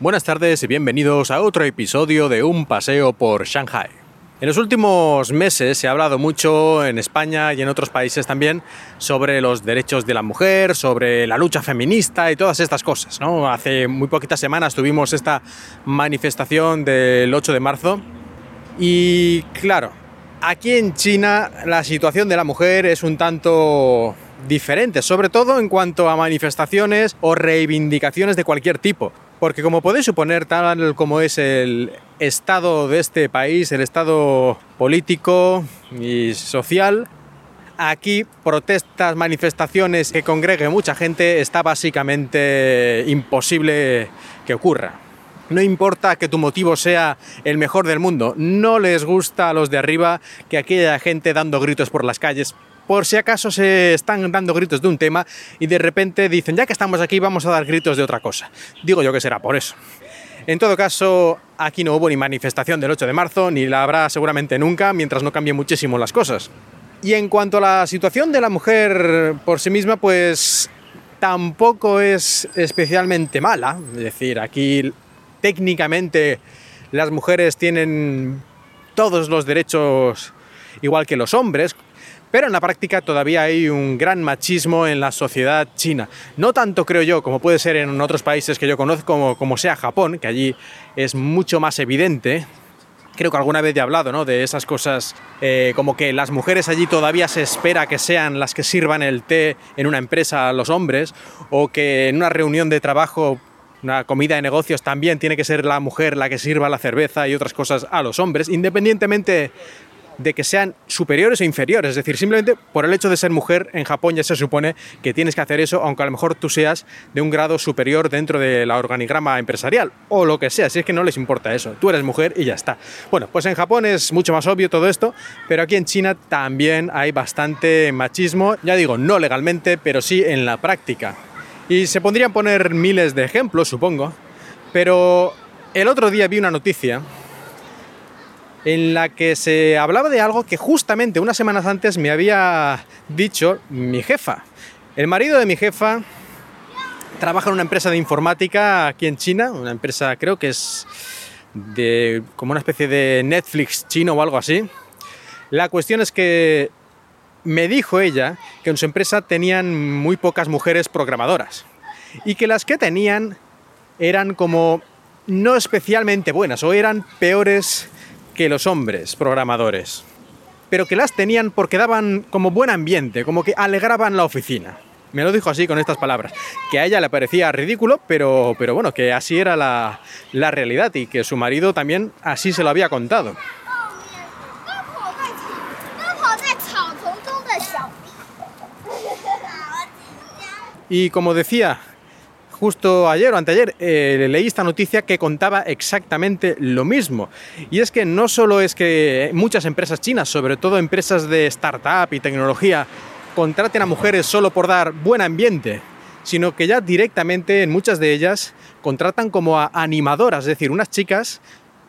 Buenas tardes y bienvenidos a otro episodio de Un paseo por Shanghai. En los últimos meses se ha hablado mucho en España y en otros países también sobre los derechos de la mujer, sobre la lucha feminista y todas estas cosas. Hace muy poquitas semanas tuvimos esta manifestación del 8 de marzo y claro, aquí en China la situación de la mujer es un tanto diferente, sobre todo en cuanto a manifestaciones o reivindicaciones de cualquier tipo. Porque como podéis suponer, tal como es el estado de este país, el estado político y social, aquí protestas, manifestaciones que congregue mucha gente está básicamente imposible que ocurra. No importa que tu motivo sea el mejor del mundo, no les gusta a los de arriba que aquí haya gente dando gritos por las calles por si acaso se están dando gritos de un tema y de repente dicen, ya que estamos aquí, vamos a dar gritos de otra cosa. Digo yo que será por eso. En todo caso, aquí no hubo ni manifestación del 8 de marzo, ni la habrá seguramente nunca, mientras no cambien muchísimo las cosas. Y en cuanto a la situación de la mujer por sí misma, pues tampoco es especialmente mala. Es decir, aquí técnicamente las mujeres tienen todos los derechos igual que los hombres, pero en la práctica todavía hay un gran machismo en la sociedad china. No tanto creo yo como puede ser en otros países que yo conozco, como, sea Japón, que allí es mucho más evidente. Creo que alguna vez he hablado ¿no? de esas cosas eh, como que las mujeres allí todavía se espera que sean las que sirvan el té en una empresa a los hombres o que en una reunión de trabajo una comida de negocios también tiene que ser la mujer la que sirva la cerveza y otras cosas a los hombres, independientemente de que sean superiores o inferiores. Es decir, simplemente por el hecho de ser mujer en Japón ya se supone que tienes que hacer eso, aunque a lo mejor tú seas de un grado superior dentro de la organigrama empresarial o lo que sea, si es que no les importa eso. Tú eres mujer y ya está. Bueno, pues en Japón es mucho más obvio todo esto, pero aquí en China también hay bastante machismo, ya digo, no legalmente, pero sí en la práctica. Y se podrían poner miles de ejemplos, supongo, pero el otro día vi una noticia en la que se hablaba de algo que justamente unas semanas antes me había dicho mi jefa. El marido de mi jefa trabaja en una empresa de informática aquí en China, una empresa creo que es de como una especie de Netflix chino o algo así. La cuestión es que me dijo ella que en su empresa tenían muy pocas mujeres programadoras y que las que tenían eran como no especialmente buenas o eran peores que los hombres programadores, pero que las tenían porque daban como buen ambiente, como que alegraban la oficina. Me lo dijo así con estas palabras, que a ella le parecía ridículo, pero, pero bueno, que así era la, la realidad y que su marido también así se lo había contado. Y como decía, justo ayer o anteayer eh, leí esta noticia que contaba exactamente lo mismo. Y es que no solo es que muchas empresas chinas, sobre todo empresas de startup y tecnología, contraten a mujeres solo por dar buen ambiente, sino que ya directamente en muchas de ellas contratan como a animadoras, es decir, unas chicas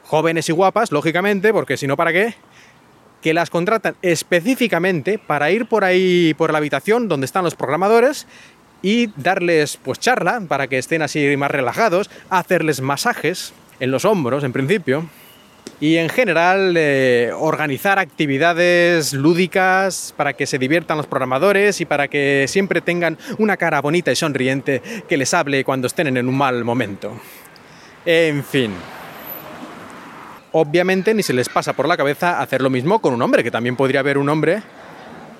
jóvenes y guapas, lógicamente, porque si no, ¿para qué? que las contratan específicamente para ir por ahí, por la habitación donde están los programadores y darles pues charla para que estén así más relajados, hacerles masajes en los hombros en principio y en general eh, organizar actividades lúdicas para que se diviertan los programadores y para que siempre tengan una cara bonita y sonriente que les hable cuando estén en un mal momento. En fin. Obviamente ni se les pasa por la cabeza hacer lo mismo con un hombre, que también podría haber un hombre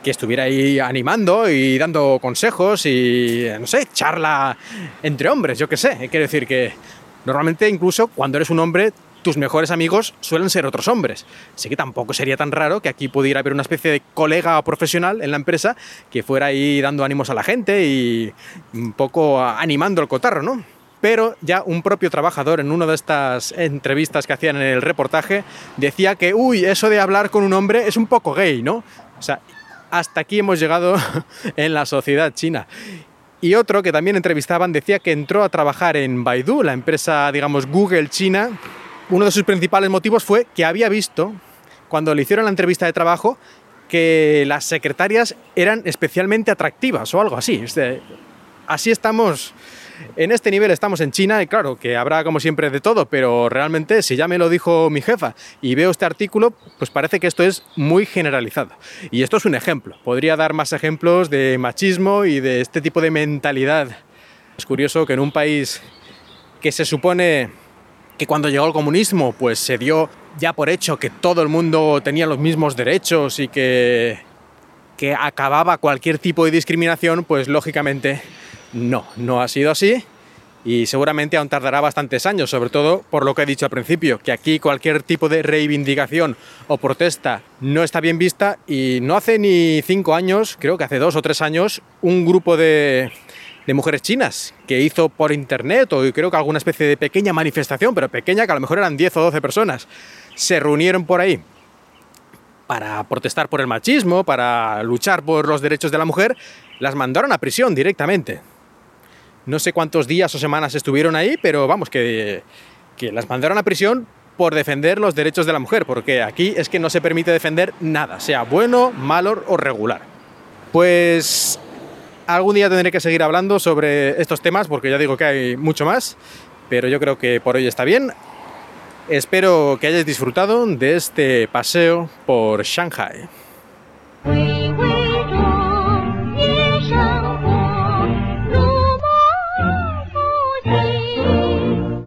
que estuviera ahí animando y dando consejos y, no sé, charla entre hombres, yo qué sé. Quiero decir que normalmente incluso cuando eres un hombre, tus mejores amigos suelen ser otros hombres. Así que tampoco sería tan raro que aquí pudiera haber una especie de colega profesional en la empresa que fuera ahí dando ánimos a la gente y un poco animando el cotarro, ¿no? Pero ya un propio trabajador en una de estas entrevistas que hacían en el reportaje decía que, uy, eso de hablar con un hombre es un poco gay, ¿no? O sea, hasta aquí hemos llegado en la sociedad china. Y otro que también entrevistaban decía que entró a trabajar en Baidu, la empresa, digamos, Google China. Uno de sus principales motivos fue que había visto, cuando le hicieron la entrevista de trabajo, que las secretarias eran especialmente atractivas o algo así. Así estamos En este nivel estamos en China y claro, que habrá como siempre de todo, pero realmente si ya me lo dijo mi jefa y veo este artículo, pues parece que esto es muy generalizado. Y esto es un ejemplo. Podría dar más ejemplos de machismo y de este tipo de mentalidad. Es curioso que en un país que se supone que cuando llegó el comunismo, pues se dio ya por hecho que todo el mundo tenía los mismos derechos y que, que acababa cualquier tipo de discriminación, pues lógicamente no, no ha sido así y seguramente aún tardará bastantes años, sobre todo por lo que he dicho al principio, que aquí cualquier tipo de reivindicación o protesta no está bien vista y no hace ni cinco años, creo que hace dos o tres años, un grupo de, mujeres chinas que hizo por internet o creo que alguna especie de pequeña manifestación, pero pequeña, que a lo mejor eran 10 o 12 personas, se reunieron por ahí para protestar por el machismo, para luchar por los derechos de la mujer, las mandaron a prisión directamente. No sé cuántos días o semanas estuvieron ahí, pero vamos, que, que las mandaron a prisión por defender los derechos de la mujer, porque aquí es que no se permite defender nada, sea bueno, malo o regular. Pues algún día tendré que seguir hablando sobre estos temas, porque ya digo que hay mucho más, pero yo creo que por hoy está bien. Espero que hayáis disfrutado de este paseo por Shanghai.